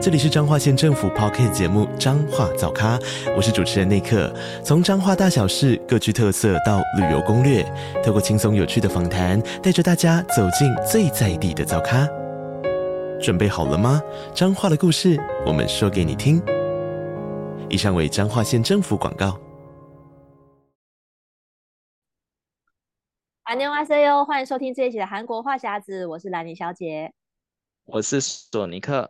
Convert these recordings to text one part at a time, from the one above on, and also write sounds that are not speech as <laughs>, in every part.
这里是彰化县政府 Podcast 节目《彰化早咖》，我是主持人内克。从彰化大小事各具特色到旅游攻略，透过轻松有趣的访谈，带着大家走进最在地的早咖。准备好了吗？彰化的故事，我们说给你听。以上为彰化县政府广告。안녕하세요，欢迎收听这一期的韩国话匣子，我是兰妮小姐，我是索尼克。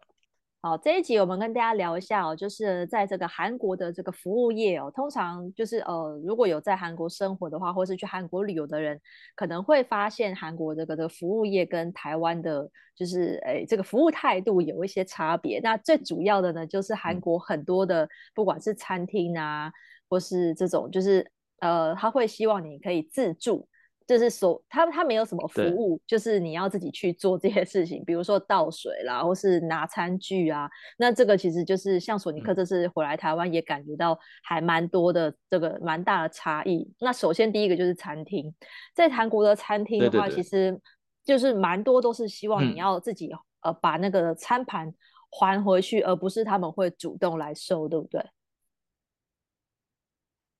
好，这一集我们跟大家聊一下哦，就是在这个韩国的这个服务业哦，通常就是呃，如果有在韩国生活的话，或是去韩国旅游的人，可能会发现韩国这个的服务业跟台湾的，就是哎，这个服务态度有一些差别。那最主要的呢，就是韩国很多的，不管是餐厅啊，或是这种，就是呃，他会希望你可以自助。就是所，他他没有什么服务，就是你要自己去做这些事情，比如说倒水啦，或是拿餐具啊。那这个其实就是像索尼克这次回来台湾也感觉到还蛮多的这个蛮大的差异。那首先第一个就是餐厅，在韩国的餐厅的话，其实就是蛮多都是希望你要自己呃把那个餐盘还回去，而不是他们会主动来收，对不对？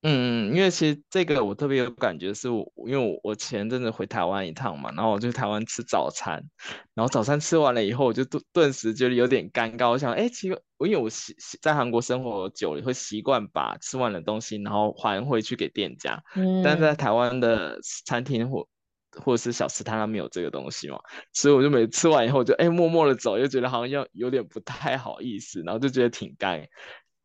嗯嗯，因为其实这个我特别有感觉，是我因为我我前阵子回台湾一趟嘛，然后我就台湾吃早餐，然后早餐吃完了以后，我就顿顿时觉得有点尴尬。我想，哎，其实我因为我习在韩国生活久了，会习惯把吃完的东西然后还回去给店家。嗯，但是在台湾的餐厅或或者是小吃摊，他没有这个东西嘛，所以我就每次吃完以后就哎默默的走，又觉得好像要有点不太好意思，然后就觉得挺尴。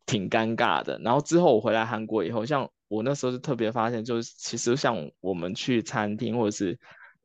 挺尴尬的。然后之后我回来韩国以后，像我那时候就特别发现，就是其实像我们去餐厅或者是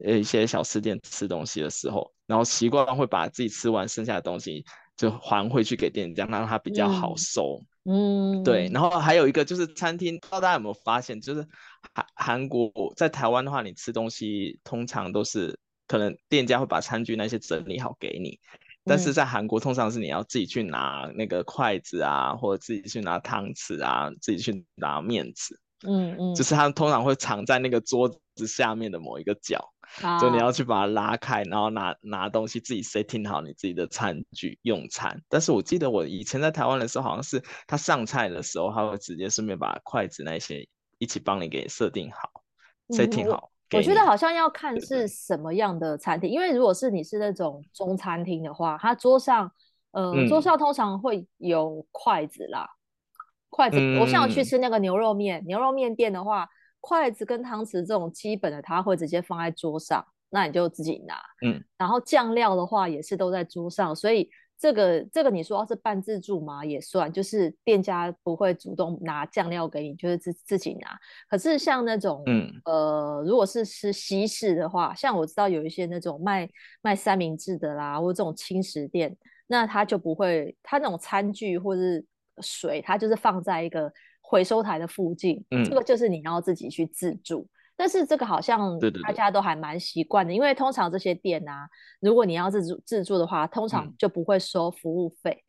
呃一些小吃店吃东西的时候，然后习惯会把自己吃完剩下的东西就还回去给店家，让他比较好收。嗯，对。然后还有一个就是餐厅，不知道大家有没有发现，就是韩韩国在台湾的话，你吃东西通常都是可能店家会把餐具那些整理好给你。但是在韩国，通常是你要自己去拿那个筷子啊，或者自己去拿汤匙啊，自己去拿面纸。嗯嗯，就是它通常会藏在那个桌子下面的某一个角，啊、就你要去把它拉开，然后拿拿东西自己 setting 好你自己的餐具用餐。但是我记得我以前在台湾的时候，好像是他上菜的时候，他会直接顺便把筷子那些一起帮你给设定好、嗯、setting 好。我觉得好像要看是什么样的餐厅，因为如果是你是那种中餐厅的话，它桌上，呃，嗯、桌上通常会有筷子啦，筷子。嗯、我像我去吃那个牛肉面，牛肉面店的话，筷子跟汤匙这种基本的，它会直接放在桌上，那你就自己拿。嗯，然后酱料的话也是都在桌上，所以。这个这个你说要是半自助嘛也算，就是店家不会主动拿酱料给你，就是自自己拿。可是像那种，嗯呃，如果是吃西式的话，像我知道有一些那种卖卖三明治的啦，或者这种轻食店，那他就不会，他那种餐具或是水，他就是放在一个回收台的附近，嗯，这个就是你要自己去自助。但是这个好像大家都还蛮习惯的，对对对，因为通常这些店啊，如果你要自助自助的话，通常就不会收服务费。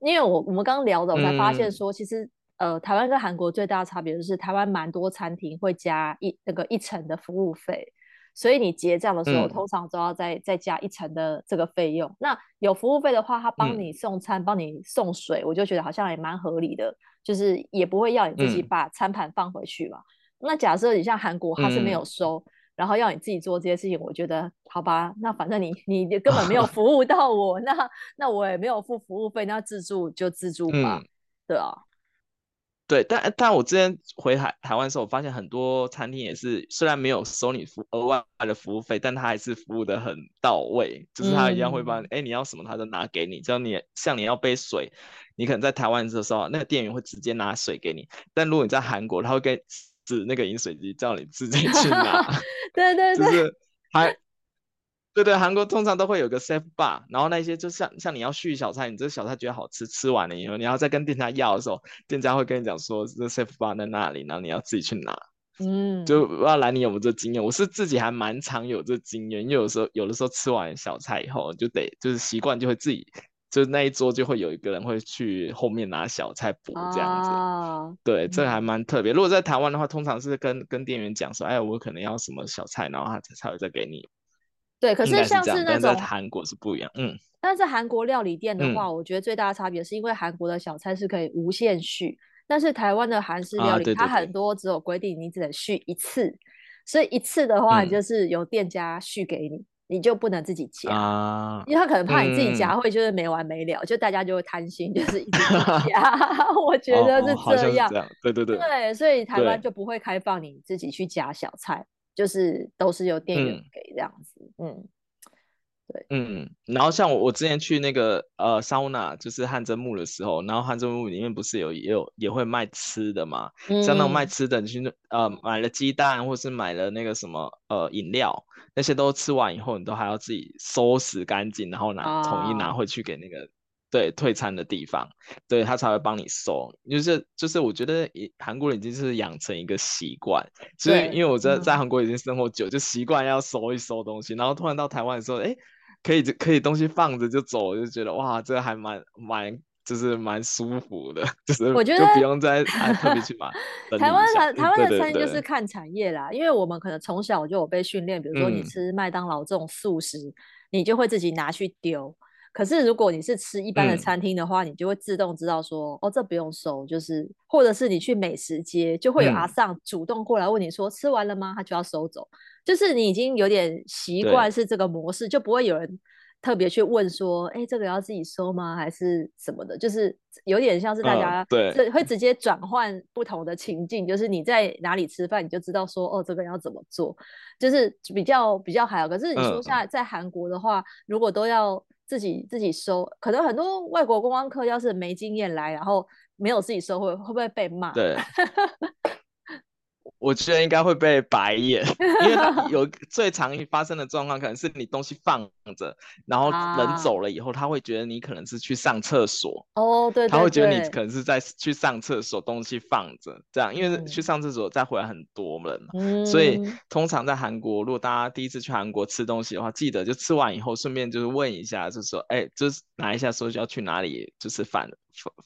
嗯、因为我我们刚刚聊的，我才发现说，其实、嗯、呃，台湾跟韩国最大的差别就是，台湾蛮多餐厅会加一那个一层的服务费，所以你结账的时候，嗯、通常都要再再加一层的这个费用。那有服务费的话，他帮你送餐，帮、嗯、你送水，我就觉得好像也蛮合理的，就是也不会要你自己把餐盘放回去嘛。嗯那假设你像韩国，他是没有收，嗯、然后要你自己做这些事情，我觉得好吧，那反正你你根本没有 <laughs> 服务到我，那那我也没有付服务费，那自助就自助吧，嗯、对啊，对，但但我之前回台台湾的时候，我发现很多餐厅也是虽然没有收你服额外的服务费，但他还是服务的很到位，就是他一样会帮哎、嗯、你要什么他都拿给你，只要你像你要杯水，你可能在台湾的时候，那个店员会直接拿水给你，但如果你在韩国，他会跟是那个饮水机叫你自己去拿，<laughs> 对对对，就是韩，对对，韩国通常都会有个 safe bar，然后那些就像像你要续小菜，你这个小菜觉得好吃，吃完了以后你要再跟店家要的时候，店家会跟你讲说这 safe bar 在那里，然后你要自己去拿。嗯，就不知道兰你有没有这经验？我是自己还蛮常有这经验，因为有时候有的时候吃完小菜以后，就得就是习惯就会自己。就那一桌就会有一个人会去后面拿小菜补这样子，哦、对，这还蛮特别。如果在台湾的话，通常是跟跟店员讲说，哎，我可能要什么小菜，然后他才会再给你。对，可是像是那种，韩国是不一样，嗯。但是韩国料理店的话，嗯、我觉得最大的差别是因为韩国的小菜是可以无限续，但是台湾的韩式料理，啊、对对对，它很多只有规定你只能续一次，所以一次的话就是由店家续给你。嗯你就不能自己夹，啊、因为他可能怕你自己夹会就是没完没了，嗯、就大家就会贪心，就是一直 <laughs> 夹。<laughs> 我觉得是这样，哦哦、这样对对对，对，所以台湾就不会开放你自己去夹小菜，就是都是由店员给这样子，嗯。嗯对，嗯，然后像我，我之前去那个呃桑拿，就是汗蒸幕的时候，然后汗蒸幕里面不是有也有也会卖吃的嘛，嗯、像那种卖吃的，你去呃买了鸡蛋，或是买了那个什么呃饮料，那些都吃完以后，你都还要自己收拾干净，然后拿统一拿回去给那个、哦、对退餐的地方，对他才会帮你收。就是就是我觉得韩国人已经是养成一个习惯，所以因为我在在韩国已经生活久，就习惯要收一收东西，然后突然到台湾的时候，哎。可以就可以东西放着就走，就觉得哇，这个还蛮蛮就是蛮舒服的，<laughs> 就是我觉得就不用再还特别去买。<laughs> 台湾台台湾的餐厅就是看产业啦，因为我们可能从小就有被训练，比如说你吃麦当劳这种素食，嗯、你就会自己拿去丢。可是如果你是吃一般的餐厅的话，嗯、你就会自动知道说，哦，这不用收，就是或者是你去美食街，就会有阿尚主动过来问你说，嗯、吃完了吗？他就要收走。就是你已经有点习惯是这个模式，就不会有人特别去问说，哎，这个要自己收吗？还是什么的？就是有点像是大家对会直接转换不同的情境，就是你在哪里吃饭，你就知道说，哦，这个要怎么做，就是比较比较还好。可是你说下在韩国的话，嗯、如果都要。自己自己收，可能很多外国观光客要是没经验来，然后没有自己收，会会不会被骂？<laughs> 对。我觉得应该会被白眼，<laughs> 因为有最常发生的状况，可能是你东西放着，然后人走了以后，他会觉得你可能是去上厕所。哦，对，他会觉得你可能是在去上厕所，东西放着这样，因为去上厕所再回来很多人嘛。嗯。所以通常在韩国，如果大家第一次去韩国吃东西的话，记得就吃完以后，顺便就是问一下，就是说，哎，就是拿一下说要去哪里，就是返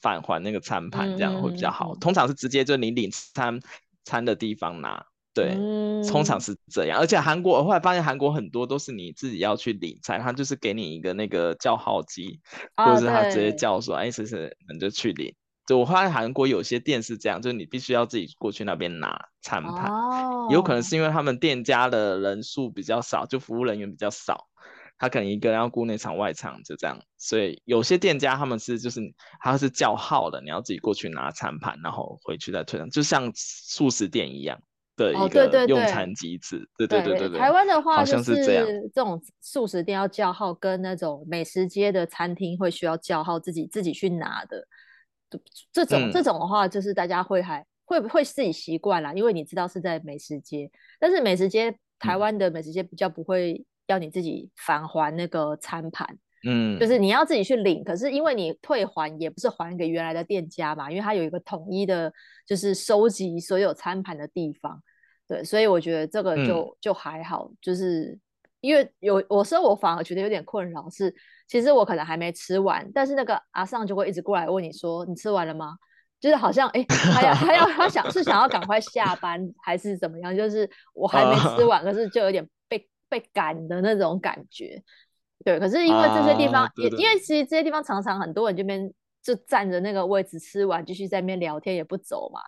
返还那个餐盘，这样会比较好。通常是直接就你领餐。餐的地方拿，对，嗯、通常是这样。而且韩国，我后来发现韩国很多都是你自己要去领餐，他就是给你一个那个叫号机，啊、或者是他直接叫说，哎，是是，你就去领。就我发现韩国有些店是这样，就是你必须要自己过去那边拿餐盘。哦、有可能是因为他们店家的人数比较少，就服务人员比较少。他可能一个人要顾内场外场，就这样，所以有些店家他们是就是他是叫号的，你要自己过去拿餐盘，然后回去再退账，就像素食店一样的一个用餐机制。哦、对，对，对对对对对。台湾的话，好像是这样，这种素食店要叫号，跟那种美食街的餐厅会需要叫号，自己自己去拿的。这种、嗯、这种的话，就是大家会还会会自己习惯啦，因为你知道是在美食街，但是美食街台湾的美食街比较不会。要你自己返还那个餐盘，嗯，就是你要自己去领。可是因为你退还也不是还给原来的店家嘛，因为它有一个统一的，就是收集所有餐盘的地方。对，所以我觉得这个就、嗯、就还好。就是因为有我说我反而觉得有点困扰，是其实我可能还没吃完，但是那个阿尚就会一直过来问你说你吃完了吗？就是好像哎，他要他要他想是想要赶快下班还是怎么样？就是我还没吃完，可是就有点。被赶的那种感觉，对。可是因为这些地方，也、啊、因为其实这些地方常常很多人这边就站着那个位置吃完，继续在那边聊天也不走嘛。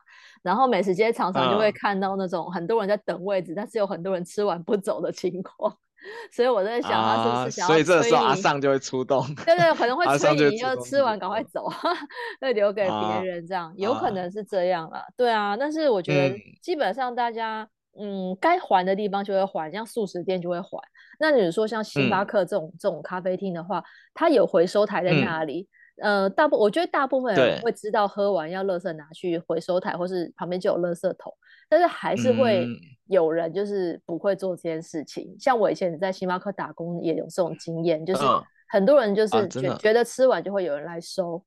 然后美食街常常就会看到那种很多人在等位置，啊、但是有很多人吃完不走的情况。<laughs> 所以我在想，他是不是想要、啊？所以这时候阿尚就会出动。对对，可能会 <laughs> 催你，就吃完赶快走，<laughs> 会留给别人这样，啊、有可能是这样了。对啊，但是我觉得基本上大家。嗯，该还的地方就会还，像素食店就会还。那你说像星巴克这种、嗯、这种咖啡厅的话，它有回收台在那里。嗯、呃，大部我觉得大部分人会知道喝完要垃圾拿去回收台，或是旁边就有垃圾桶。但是还是会有人就是不会做这件事情。嗯、像我以前在星巴克打工也有这种经验，就是很多人就是觉、觉得吃完就会有人来收。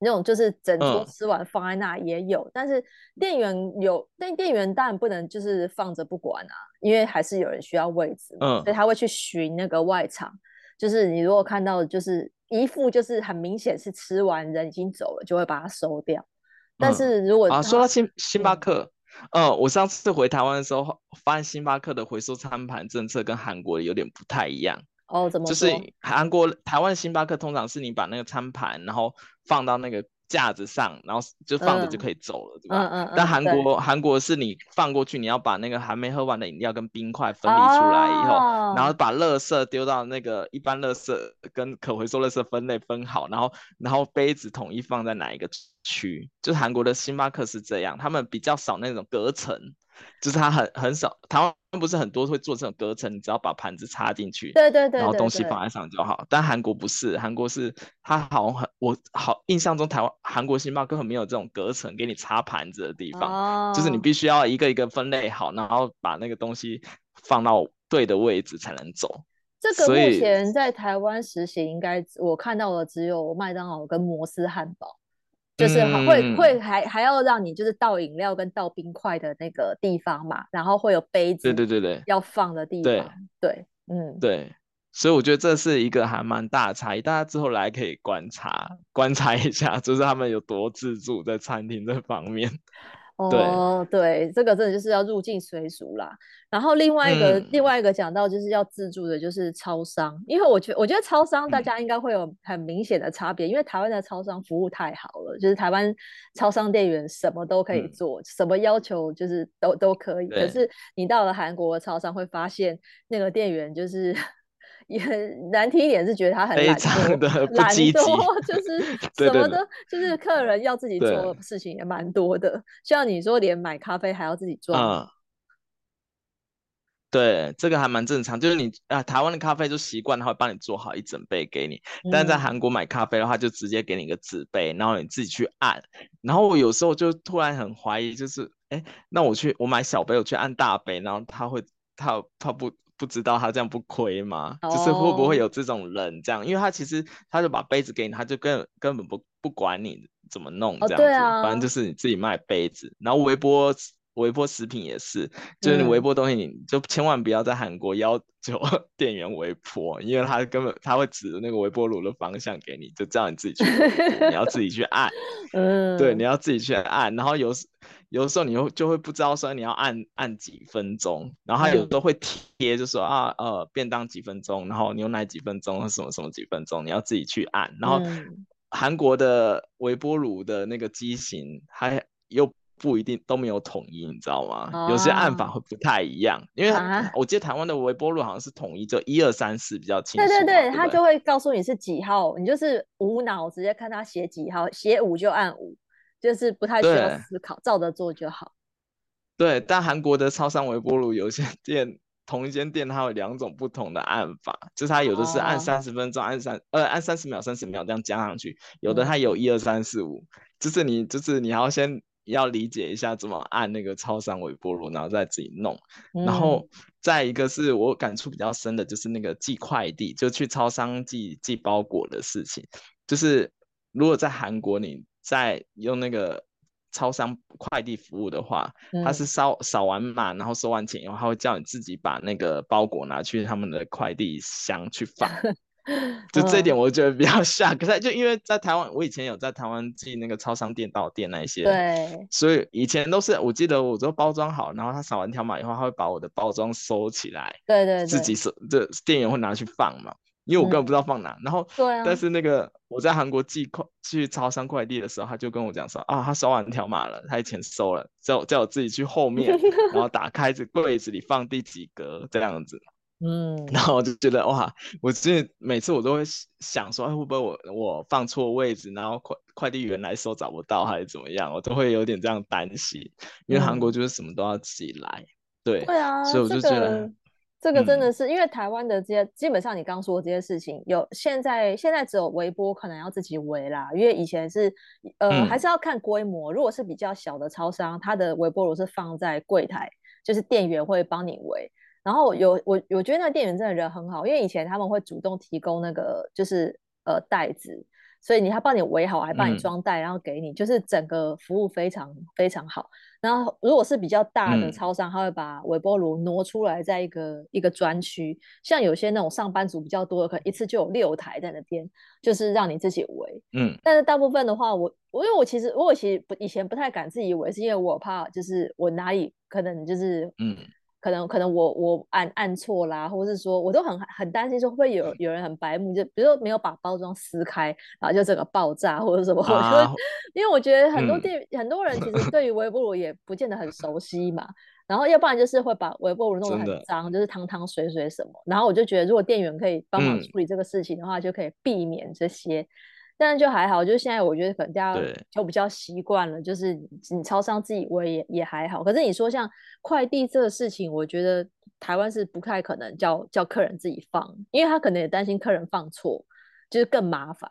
那种就是整桌吃完放在那也有，嗯、但是店员有，但店员当然不能就是放着不管啊，因为还是有人需要位置嘛，嗯，所以他会去寻那个外场，就是你如果看到就是一副就是很明显是吃完人已经走了，就会把它收掉。但是如果、嗯、啊，说到星星巴克，嗯，嗯，我上次回台湾的时候，发现星巴克的回收餐盘政策跟韩国有点不太一样。哦，怎么？就是韩国台湾星巴克通常是你把那个餐盘，然后放到那个架子上，然后就放着就可以走了，嗯、对吧？嗯嗯。但韩国韩国是你放过去，你要把那个还没喝完的饮料跟冰块分离出来以后，哦、然后把垃圾丢到那个一般垃圾跟可回收垃圾分类分好，然后然后杯子统一放在哪一个区？就是韩国的星巴克是这样，他们比较少那种隔层。就是它很很少，台湾不是很多会做这种隔层，你只要把盘子插进去，对对对，然后东西放在上就好。但韩国不是，韩国是它好像很，我好印象中台湾韩国星巴克根本没有这种隔层给你插盘子的地方，哦、就是你必须要一个一个分类好，然后把那个东西放到对的位置才能走。这个目前在台湾实行，应该我看到的只有麦当劳跟摩斯汉堡。就是会、嗯、会还还要让你就是倒饮料跟倒冰块的那个地方嘛，然后会有杯子，对对对对，要放的地方，对，对，对，嗯，对，所以我觉得这是一个还蛮大的差异，大家之后来可以观察观察一下，就是他们有多自助在餐厅这方面。哦，对，这个真的就是要入境随俗啦。然后另外一个、嗯、另外一个讲到就是要自助的，就是超商，因为我觉得我觉得超商大家应该会有很明显的差别，嗯、因为台湾的超商服务太好了，就是台湾超商店员什么都可以做，嗯、什么要求就是都都可以。可是你到了韩国的超商会发现那个店员就是。也很难听一点是觉得他很懒惰，懒惰就 <laughs> 是什么的，就是客人要自己做的事情也蛮多的。像你说，连买咖啡还要自己做。嗯，对，这个还蛮正常。就是你啊，台湾的咖啡就习惯他会帮你做好一整杯给你，嗯、但是在韩国买咖啡的话，就直接给你一个纸杯，然后你自己去按。然后我有时候就突然很怀疑，就是哎，那我去我买小杯，我去按大杯，然后他会他他不。不知道他这样不亏吗？Oh. 就是会不会有这种人这样？因为他其实他就把杯子给你，他就根根本不不管你怎么弄这样子，oh, 啊、反正就是你自己卖杯子。然后微波微波食品也是，就是你微波东西，你就千万不要在韩国要求 <laughs> 店员微波，因为他根本他会指着那个微波炉的方向给你，就叫你自己去，你要自己去按。<laughs> 嗯，对，你要自己去按。然后有时。有的时候你又就会不知道说你要按按几分钟，然后他有时候会贴，就说啊呃便当几分钟，然后牛奶几分钟，什么什么几分钟，你要自己去按。然后韩国的微波炉的那个机型还又不一定都没有统一，你知道吗？有些按法会不太一样，因为我记得台湾的微波炉好像是统一，就一二三四比较清楚。对对对，他就会告诉你是几号，你就是无脑直接看他写几号，写五就按五。就是不太需要思考，照着做就好。对，但韩国的超商微波炉有些店，同一间店它有两种不同的按法，就是它有的是按三十分钟，哦、按三呃按三十秒三十秒这样加上去，有的它有一二三四五，就是你就是你要先要理解一下怎么按那个超商微波炉，然后再自己弄。嗯、然后再一个是我感触比较深的，就是那个寄快递，就去超商寄寄包裹的事情，就是如果在韩国你。在用那个超商快递服务的话，嗯、他是扫扫完码，然后收完钱以后，他会叫你自己把那个包裹拿去他们的快递箱去放。<laughs> 就这一点，我觉得比较 <laughs> 吓。可是就因为在台湾，我以前有在台湾寄那个超商店到店那些，对，所以以前都是我记得我都包装好，然后他扫完条码以后，他会把我的包装收起来，对，对对，自己收，这店员会拿去放嘛。因为我根本不知道放哪，嗯、然后，对啊，但是那个我在韩国寄快去超商快递的时候，他就跟我讲说啊，他收完条码了，他以前收了，叫我叫我自己去后面，然后打开这柜子里放第几格这样子，嗯，然后我就觉得哇，我其实每次我都会想说，哎，会不会我我放错位置，然后快快递员来收找不到还是怎么样，我都会有点这样担心，因为韩国就是什么都要自己来，对，对啊，所以我就觉得。这个真的是因为台湾的这些，基本上你刚说的这些事情，有现在现在只有微波可能要自己围啦，因为以前是呃还是要看规模，如果是比较小的超商，它的微波炉是放在柜台，就是店员会帮你围。然后有我我觉得那个店员真的人很好，因为以前他们会主动提供那个就是呃袋子，所以你还帮你围好，还帮你装袋，然后给你，就是整个服务非常非常好。然后如果是比较大的超商，他会把微波炉挪出来，在一个一个专区。像有些那种上班族比较多的，可能一次就有六台在那边，就是让你自己围。嗯，但是大部分的话，我我因为我其实我其实不以前不太敢自己围，是因为我怕就是我哪里可能就是嗯。可能可能我我按按错啦，或者是说我都很很担心说会不会有有人很白目，就比如说没有把包装撕开，然后就整个爆炸或者什么。<laughs> 啊、我觉得，因为我觉得很多店、嗯、很多人其实 <laughs> 对于微波炉也不见得很熟悉嘛，然后要不然就是会把微波炉弄得很脏，就是汤汤水水什么。然后我就觉得如果店员可以帮忙处理这个事情的话，嗯、就可以避免这些。但是就还好，就是现在我觉得可能大家就比较习惯了，就是你超商自己我也也还好。可是你说像快递这个事情，我觉得台湾是不太可能叫叫客人自己放，因为他可能也担心客人放错，就是更麻烦。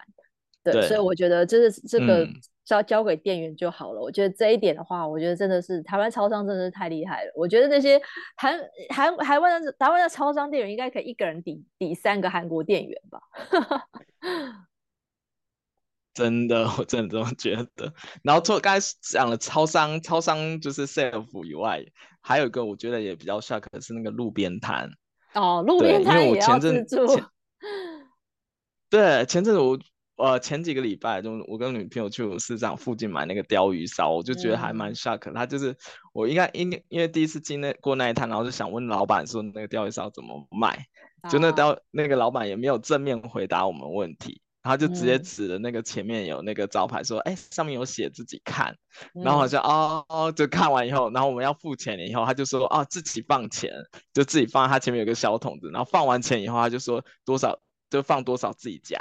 对，对，所以我觉得这是这个交交给店员就好了。嗯。我觉得这一点的话，我觉得真的是台湾超商真的是太厉害了。我觉得那些韩韩台湾的台湾的超商店员应该可以一个人抵抵三个韩国店员吧。<laughs> 真的，<laughs> 我真的这么觉得。然后除刚才讲了超商，超商就是 self 以外，还有一个我觉得也比较 shock 的是那个路边摊。哦，路边摊也要自助。<laughs> 对，前阵子我呃前几个礼拜就我跟女朋友去我市场附近买那个鲷鱼烧，我就觉得还蛮 shock。他就是我应该因因为第一次进那过那一摊，然后就想问老板说那个鲷鱼烧怎么卖，就那鯛、啊、那个老板也没有正面回答我们问题。他就直接指着那个前面有那个招牌说，哎、嗯，上面有写自己看，然后好像哦哦，就看完以后，然后我们要付钱了以后，他就说哦，自己放钱，就自己放他前面有个小桶子，然后放完钱以后，他就说多少就放多少自己夹，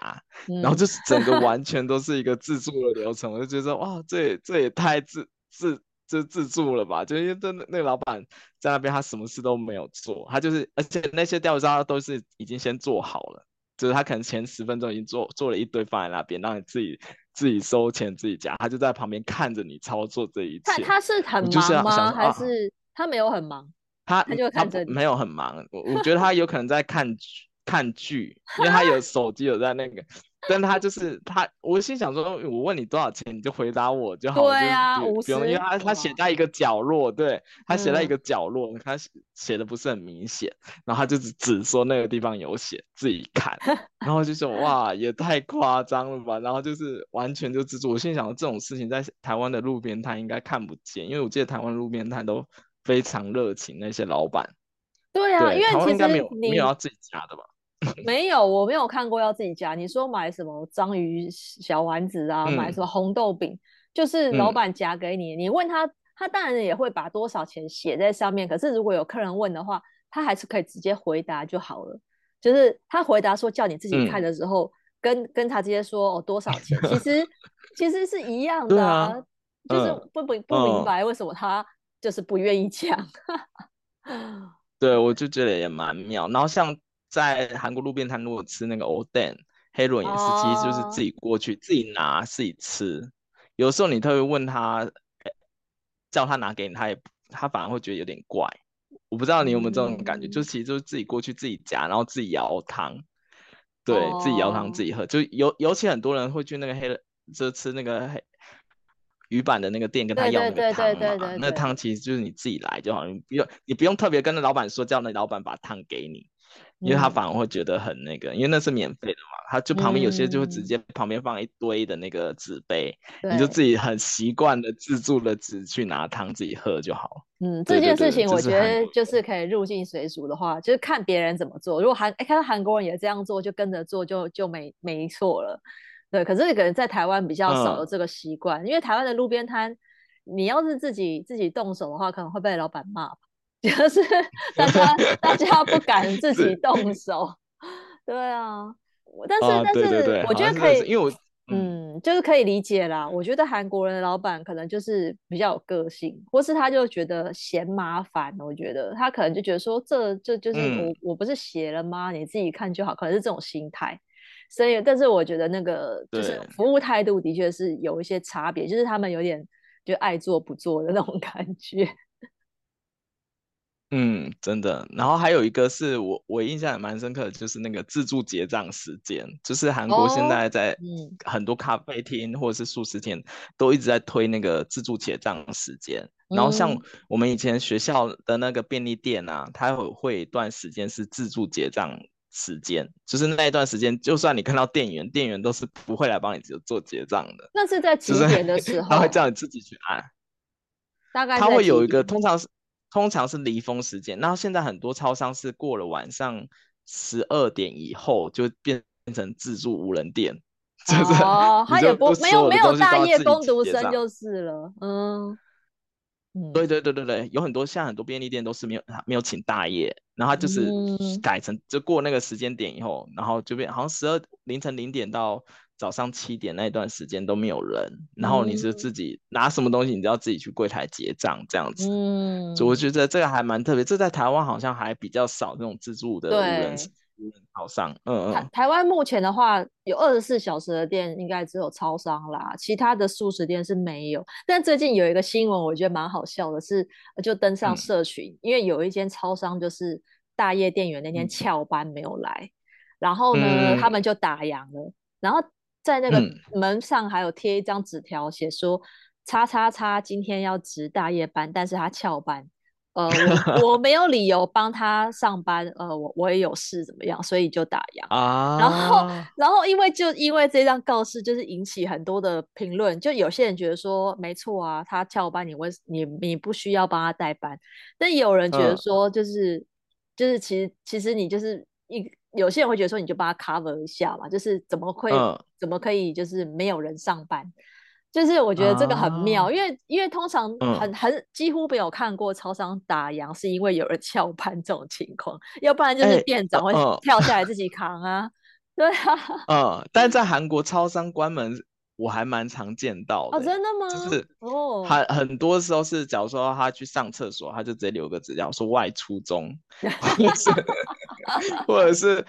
嗯、然后就是整个完全都是一个自助的流程，我就觉得哇，这也这也太自自就自助了吧，就因为真的那个老板在那边他什么事都没有做，他就是而且那些钓鱼烧都是已经先做好了。就是他可能前十分钟已经做做了一堆放在那边，让你自己自己收钱自己夹，他就在旁边看着你操作这一切。他他是很忙吗？还是他没有很忙？他他就看着你。没有很忙，我我觉得他有可能在看剧看剧，因为他有手机有在那个。<laughs> 但他就是他，我心想说，我问你多少钱，你就回答我就好了。对啊，不用，因为他他写在一个角落，对，他写在一个角落，嗯、他写的不是很明显，然后他就只只说那个地方有写，自己看，<laughs> 然后就说哇，也太夸张了吧，然后就是完全就自助。我心想这种事情在台湾的路边摊应该看不见，因为我记得台湾路边摊都非常热情，那些老板。对啊，对因为其实应该没有没有要自己加的吧。没有，我没有看过要自己夹。你说买什么章鱼小丸子啊，嗯、买什么红豆饼，就是老板夹给你。嗯、你问他，他当然也会把多少钱写在上面。可是如果有客人问的话，他还是可以直接回答就好了。就是他回答说叫你自己看的时候，嗯、跟跟他直接说哦多少钱，其实 <laughs> 其实是一样的，啊，啊就是不不不明白为什么他就是不愿意讲。<laughs> 对，我就觉得也蛮妙。然后像。在韩国路边摊，如果吃那个欧蛋黑轮也是，其实就是自己过去、oh. 自己拿、自己吃。有时候你特别问他，叫他拿给你，他也他反而会觉得有点怪。我不知道你有没有这种感觉，嗯、就其实就是自己过去自己夹，然后自己舀汤，对，oh. 自己舀汤自己喝。就尤尤其很多人会去那个黑轮，就吃那个黑鱼板的那个店，跟他要那个汤嘛。那汤其实就是你自己来就好，你不用你不用特别跟那老板说，叫那老板把汤给你。因为他反而会觉得很那个，嗯、因为那是免费的嘛，他就旁边有些就会直接旁边放一堆的那个纸杯，嗯、你就自己很习惯的自助的纸去拿汤自己喝就好。嗯，这件事情我觉得就是可以入境随俗的话，就是看别人怎么做。如果韩哎看到韩国人也这样做，就跟着做就就没没错了。对，可是可能在台湾比较少有这个习惯，嗯、因为台湾的路边摊，你要是自己自己动手的话，可能会被老板骂。<laughs> 就是 <laughs> 大家大家不敢自己动手，对啊，但是、啊、但是我觉得可以，因为我嗯，嗯就是可以理解啦。我觉得韩国人的老板可能就是比较有个性，或是他就觉得嫌麻烦。我觉得他可能就觉得说，这这就是我、嗯、我不是写了吗？你自己看就好，可能是这种心态。所以，但是我觉得那个就是服务态度的确是有一些差别，就是他们有点就爱做不做的那种 <laughs> 感觉。嗯，真的。然后还有一个是我我印象也蛮深刻的，就是那个自助结账时间，就是韩国现在在很多咖啡厅或者是素食店都一直在推那个自助结账时间。然后像我们以前学校的那个便利店啊，它会会一段时间是自助结账时间，就是那一段时间，就算你看到店员，店员都是不会来帮你做做结账的。那是在几点的 <laughs> 时候？他会叫你自己去按。大概他会有一个，通常是。通常是离峰时间，然后现在很多超商是过了晚上十二点以后就变成自助无人店，<laughs> 哦，他也不没有没有大夜工读生就是了，嗯，对对对对对，有很多像很多便利店都是没有没有请大夜，然后就是改成就过那个时间点以后，然后就变好像十二凌晨零点到。早上七点那一段时间都没有人，然后你是自己拿什么东西，你就要自己去柜台结账这样子。嗯，所以我觉得这个还蛮特别，这在台湾好像还比较少那种自助的无人超商。嗯嗯。台台湾目前的话，有二十四小时的店，应该只有超商啦，其他的素食店是没有。但最近有一个新闻，我觉得蛮好笑的是，就登上社群，嗯、因为有一间超商就是大夜店员那天翘班没有来，嗯、然后呢，嗯、他们就打烊了，然后。在那个门上还有贴一张纸条，写说“叉叉叉今天要值大夜班，但是他翘班，呃，我 <laughs> 我没有理由帮他上班，呃，我我也有事怎么样，所以就打烊啊。然后然后因为就因为这张告示，就是引起很多的评论，就有些人觉得说没错啊，他翘班你为你你不需要帮他代班，但也有人觉得说就是、嗯、就是其实其实你就是一。有些人会觉得说，你就帮他 cover 一下嘛，就是怎么会、嗯、怎么可以就是没有人上班？就是我觉得这个很妙，啊、因为因为通常很、嗯、很几乎没有看过超商打烊是因为有人翘班这种情况，要不然就是店长会 <laughs> 跳下来自己扛啊，对啊。<laughs> 嗯，但是在韩国超商关门。我还蛮常见到的，哦，真的吗？就是哦，很很多时候是，假如说他去上厕所，他就直接留个纸条说外出中，<laughs> 或者是或者是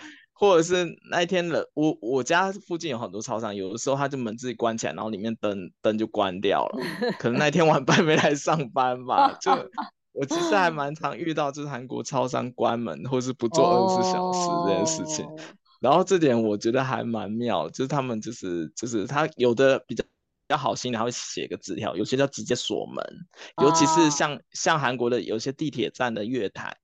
那一天的我我家附近有很多超商，有的时候他就门自己关起来，然后里面灯灯就关掉了，<laughs> 可能那天晚班没来上班吧。就 <laughs> 我其实还蛮常遇到，就是韩国超商关门或是不做二十四小时这件事情。哦然后这点我觉得还蛮妙，就是他们就是就是他有的比较比较好心，然后写个纸条，有些叫直接锁门，尤其是像、哦、像韩国的有些地铁站的月台，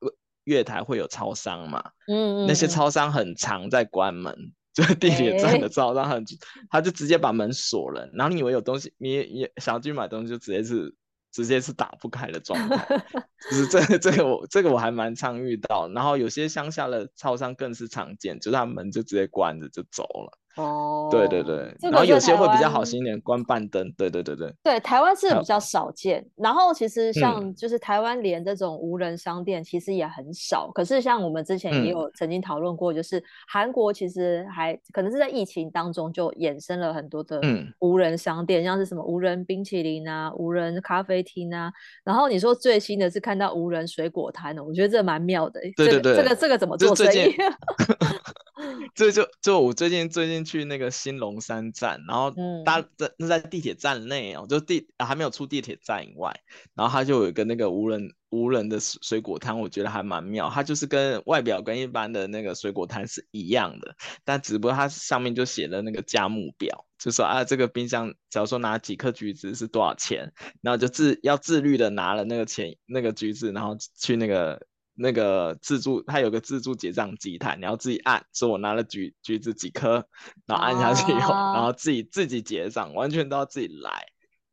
月台会有超商嘛，嗯，嗯，那些超商很常在关门，就是地铁站的超商很，欸、他就直接把门锁了，然后你以为有东西，你也想要去买东西就直接是。直接是打不开的状态，<laughs> 就是这个、这个我这个我还蛮常遇到，然后有些乡下的超商更是常见，就是他门就直接关着就走了。哦，对对对，然后有些会比较好心一点，关半灯。对对对对，对台湾是比较少见。然后其实像就是台湾连这种无人商店其实也很少。可是像我们之前也有曾经讨论过，就是韩国其实还可能是在疫情当中就衍生了很多的无人商店，像是什么无人冰淇淋啊、无人咖啡厅啊。然后你说最新的是看到无人水果摊呢，我觉得这蛮妙的。对对对，这个这个怎么做生意？<laughs> 这就就我最近最近去那个新龙山站，然后搭在那在地铁站内哦，就地还没有出地铁站以外，然后它就有一个那个无人无人的水果摊，我觉得还蛮妙。它就是跟外表跟一般的那个水果摊是一样的，但只不过它上面就写了那个价目表，就说啊这个冰箱假如说拿几颗橘子是多少钱，然后就自要自律的拿了那个钱那个橘子，然后去那个。那个自助，它有个自助结账机台，你要自己按，说我拿了橘橘子几颗，然后按下去以后，啊、然后自己自己结账，完全都要自己来。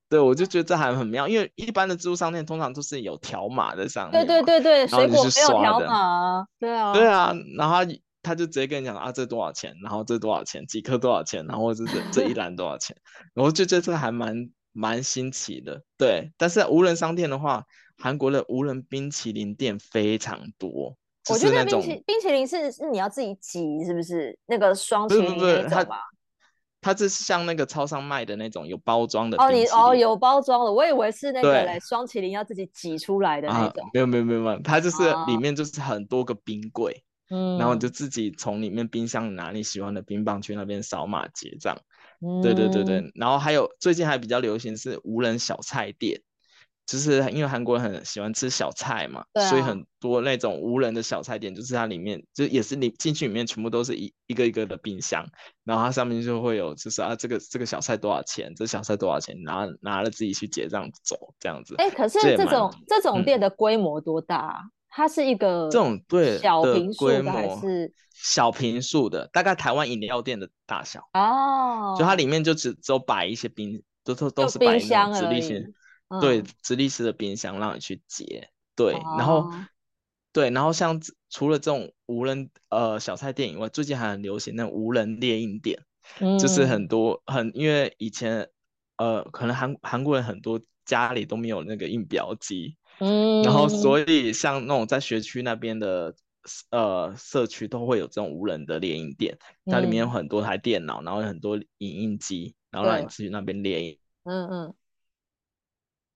对，我就觉得这还很妙，因为一般的自助商店通常都是有条码在上面，对对对对，水果没有条码，对啊，对啊，然后他他就直接跟你讲啊，这多少钱，然后这多少钱，几颗多少钱，然后这这这一篮多少钱，<laughs> 然后就觉得这还蛮蛮新奇的，对。但是无人商店的话。韩国的无人冰淇淋店非常多，我觉得冰淇冰淇淋是是你要自己挤，是不是？那个双淇淋那种吧？它是像那个超商卖的那种有包装的哦，你哦有包装的，我以为是那个嘞双淇淋要自己挤出来的那种。没有没有没有没有，它就是里面就是很多个冰柜，嗯，然后你就自己从里面冰箱拿你喜欢的冰棒去那边扫码结账。对对对对，然后还有最近还比较流行是无人小菜店。就是因为韩国人很喜欢吃小菜嘛，啊、所以很多那种无人的小菜店，就是它里面就也是你进去里面全部都是一一个一个的冰箱，然后它上面就会有就是啊这个这个小菜多少钱，这小菜多少钱，拿拿了自己去结账走这样子。哎、欸，可是这种这种店的规模多大、啊嗯？它是一个这种对小平数的还是小平数的？大概台湾饮料店的大小哦，就它里面就只只有摆一些冰，都都都是摆那种直对，直立式的冰箱让你去结，对，哦、然后对，然后像除了这种无人呃小菜店以外，最近还很流行那种无人猎印店，嗯，就是很多很因为以前呃可能韩韩国人很多家里都没有那个印表机，嗯，然后所以像那种在学区那边的呃社区都会有这种无人的猎印店，它里面有很多台电脑，然后有很多影印机，然后让你去那边猎印，嗯嗯。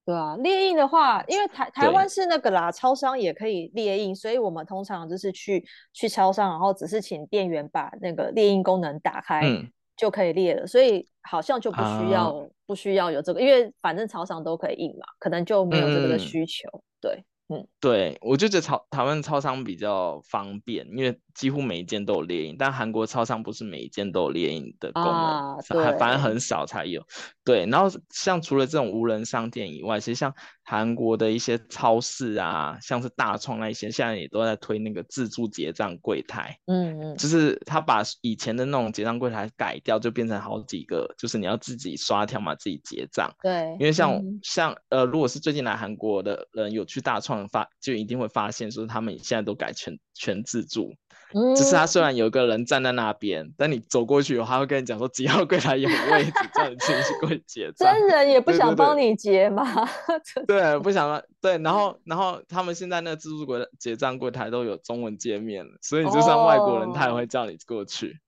对啊，列印的话，因为台台湾是那个啦，超商也可以列印，所以我们通常就是去去超商，然后只是请店员把那个列印功能打开，嗯，就可以列了，所以好像就不需要、啊、不需要有这个，因为反正超商都可以印嘛，可能就没有这个的需求，嗯、对。嗯，对，我就觉得超台湾超商比较方便，因为几乎每一件都有列印，但韩国超商不是每一件都有列印的功能，啊、还反正很少才有。对，然后像除了这种无人商店以外，其实像韩国的一些超市啊，像是大创那一些，现在也都在推那个自助结账柜台。嗯嗯，就是他把以前的那种结账柜台改掉，就变成好几个，就是你要自己刷条码自己结账。对，因为像、嗯、像呃，如果是最近来韩国的人有去大创。发就一定会发现，说他们现在都改全全自助，嗯，就是他虽然有个人站在那边，但你走过去，他会跟你讲说几号柜台有位置，叫你进去柜结账。真人也不想帮你结嘛？<laughs> 对，不想对，然后然后他们现在那个自助柜结账柜台都有中文界面了，所以就算外国人，他也会叫你过去。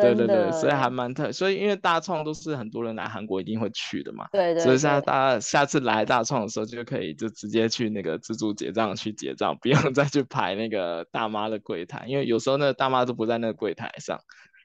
哦对对对，所以还。蛮特，所以因为大创都是很多人来韩国一定会去的嘛，对对，对，所以现在大家下次来大创的时候就可以就直接去那个自助结账去结账，不用再去排那个大妈的柜台，因为有时候那个大妈都不在那个柜台上，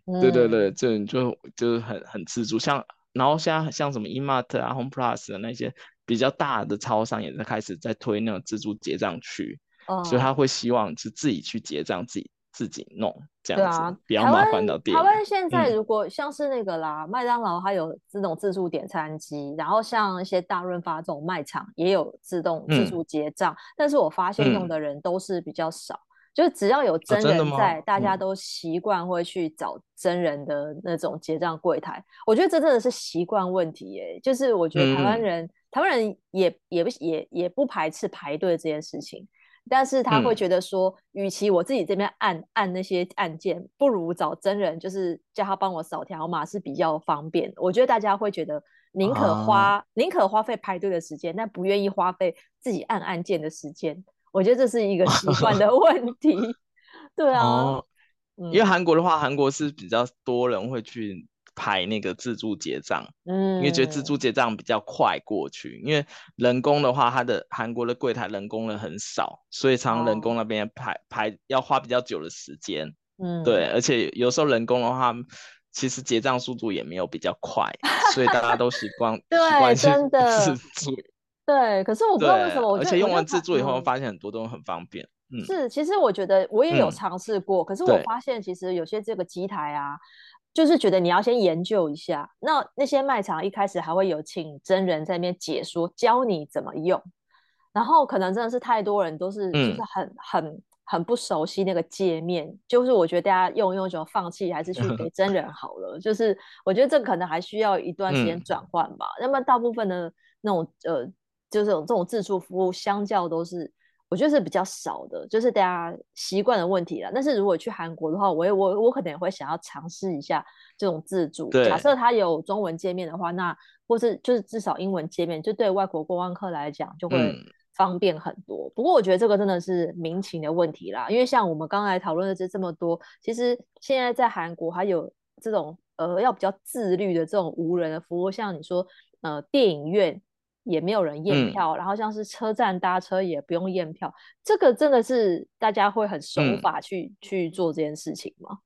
嗯、对对对，这就就是很很自助，像然后像像什么 E-Mart 啊、Home Plus 的那些比较大的超商也在开始在推那种自助结账区，哦，所以他会希望是自己去结账自己。自己弄这样子，啊，比较麻烦到店。台湾现在如果像是那个啦，麦、嗯、当劳它有这种自助点餐机，然后像一些大润发这种卖场也有自动自助结账、嗯，但是我发现用的人都是比较少，嗯、就是只要有真人在，啊、大家都习惯会去找真人的那种结账柜台、嗯。我觉得这真的是习惯问题耶，就是我觉得台湾人，嗯、台湾人也也不也也不排斥排队这件事情。但是他会觉得说，与、嗯、其我自己这边按按那些按键，不如找真人，就是叫他帮我扫条码是比较方便。我觉得大家会觉得宁可花宁、啊、可花费排队的时间，但不愿意花费自己按按键的时间。我觉得这是一个习惯的 <laughs> 问题。对啊，因为韩国的话，韩国是比较多人会去。排那个自助结账，嗯，因为觉得自助结账比较快过去，因为人工的话，它的韩国的柜台人工人很少，所以常常人工那边排、哦、排要花比较久的时间，嗯，对，而且有时候人工的话，其实结账速度也没有比较快，所以大家都习惯 <laughs> 习惯性自。助，对，可是我不知道为什么，而且用完自助以后，发现很多都很方便，嗯，是，其实我觉得我也有尝试过、嗯，可是我发现其实有些这个机台啊。就是觉得你要先研究一下，那那些卖场一开始还会有请真人在那边解说，教你怎么用，然后可能真的是太多人都是就是很、嗯、很很不熟悉那个界面，就是我觉得大家用用就放弃，还是去给真人好了。就是我觉得这可能还需要一段时间转换吧。那、嗯、么大部分的那种呃，就是这种这种自助服务，相较都是。我觉得是比较少的，就是大家习惯的问题了。但是如果去韩国的话，我也我我可能也会想要尝试一下这种自助。假设它有中文界面的话，那或是就是至少英文界面，就对外国观光客来讲就会方便很多。嗯。不过我觉得这个真的是民情的问题啦，因为像我们刚才讨论的这这么多，其实现在在韩国还有这种呃要比较自律的这种无人的服务，像你说呃电影院。也没有人验票、嗯，然后像是车站搭车也不用验票，这个真的是大家会很守法去、嗯、去做这件事情吗？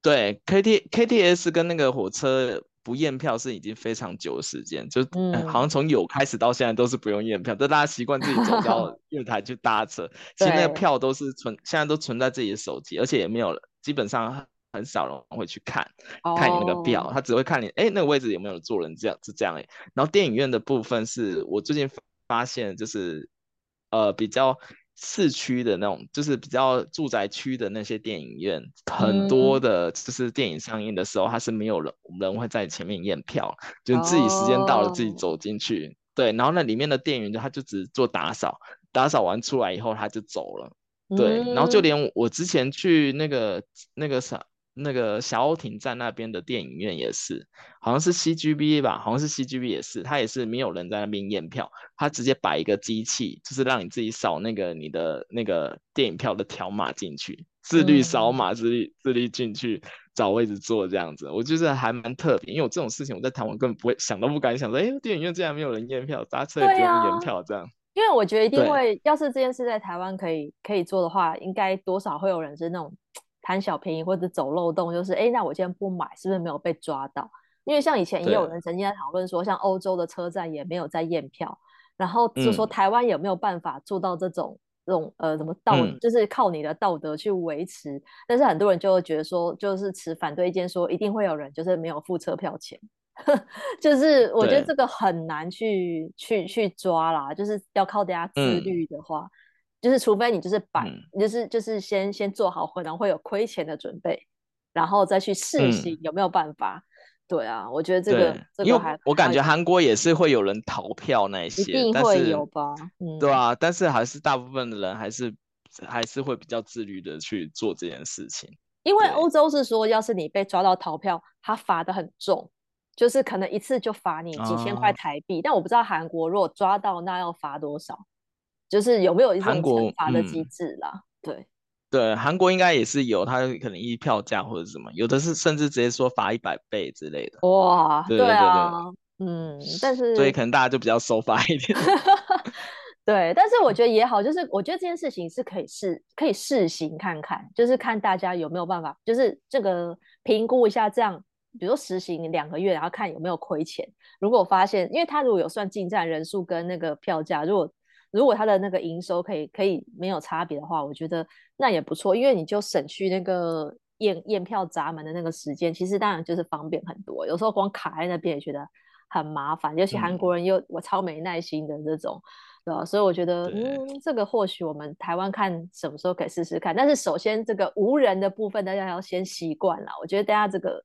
对，K T K T S 跟那个火车不验票是已经非常久的时间，就、嗯、好像从有开始到现在都是不用验票，但大家习惯自己走到 <laughs> 月台去搭车，其实那个票都是存，现在都存在自己的手机，而且也没有了，基本上很少人会去看，看你那个票，他只会看你，哎，那个位置有没有坐人，这样是这样哎。然后电影院的部分是我最近发现，就是呃比较。市区的那种，就是比较住宅区的那些电影院，很多的，就是电影上映的时候，它是没有人人会在前面验票，就自己时间到了自己走进去，哦，对，然后那里面的店员就他就只做打扫，打扫完出来以后他就走了，对，然后就连我之前去那个那个啥。那个小欧亭站那边的电影院也是，好像是 CGV 吧，好像是 CGV 也是，它也是没有人在那边验票，它直接摆一个机器，就是让你自己扫那个你的那个电影票的条码进去，自律扫码，自律自律进去找位置坐这样子，我觉得还蛮特别，因为我这种事情我在台湾根本不会想都不敢想说，哎，电影院竟然没有人验票，搭车也不用验票这样。因为我觉得一定会，要是这件事在台湾可以可以做的话，应该多少会有人是那种。贪小便宜或者走漏洞，就是哎，那我今天不买，是不是没有被抓到？因为像以前也有人曾经在讨论说，像欧洲的车站也没有在验票，然后就说台湾有没有办法做到这种、嗯、这种呃什么道、嗯，就是靠你的道德去维持。但是很多人就会觉得说，就是持反对意见，说一定会有人就是没有付车票钱，<laughs> 就是我觉得这个很难去去去抓啦，就是要靠大家自律的话。嗯就是除非你就是把，嗯、就是就是先先做好可能会有亏钱的准备，然后再去试行有没有办法。嗯、对啊，我觉得这个这个还我感觉韩国也是会有人逃票那些，一定会有吧？嗯，对啊，但是还是大部分的人还是还是会比较自律的去做这件事情。因为欧洲是说，要是你被抓到逃票，他罚的很重，就是可能一次就罚你几千块台币。哦、但我不知道韩国如果抓到，那要罚多少？就是有没有一种惩罚的机制啦？嗯、对对，韩国应该也是有，他可能一票价或者什么，有的是甚至直接说罚一百倍之类的。哇，对啊，嗯，但是所以可能大家就比较守法一点。<laughs> 对，但是我觉得也好，就是我觉得这件事情是可以试可以试行看看，就是看大家有没有办法，就是这个评估一下，这样比如说实行两个月，然后看有没有亏钱。如果发现，因为他如果有算进站人数跟那个票价，如果如果他的那个营收可以可以没有差别的话，我觉得那也不错，因为你就省去那个验验票闸门的那个时间，其实当然就是方便很多。有时候光卡在那边也觉得很麻烦，尤其韩国人又、嗯、我超没耐心的这种，对吧？所以我觉得嗯，这个或许我们台湾看什么时候可以试试看。但是首先这个无人的部分，大家要先习惯了。我觉得大家这个。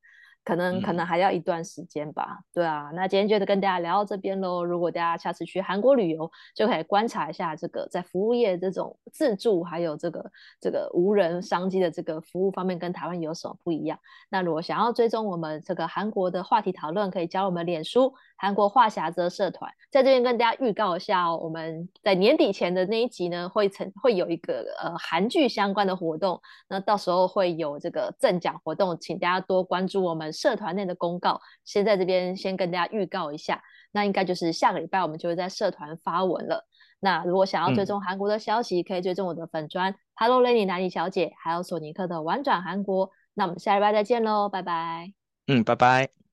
可能可能还要一段时间吧，嗯，对啊。那今天就跟大家聊到这边喽。如果大家下次去韩国旅游，就可以观察一下这个在服务业这种自助，还有这个这个无人商机的这个服务方面，跟台湾有什么不一样？那如果想要追踪我们这个韩国的话题讨论，可以加我们脸书韩国话匣子社团。在这边跟大家预告一下哦，我们在年底前的那一集呢，会成会有一个呃韩剧相关的活动，那到时候会有这个赠奖活动，请大家多关注我们。社团内的公告，先在这边先跟大家预告一下，那应该就是下个礼拜我们就会在社团发文了。那如果想要追踪韩国的消息，嗯、可以追踪我的粉专 Hello Lady 南里小姐，还有索尼克的玩转韩国。那我们下礼拜再见喽，拜拜。嗯，拜拜。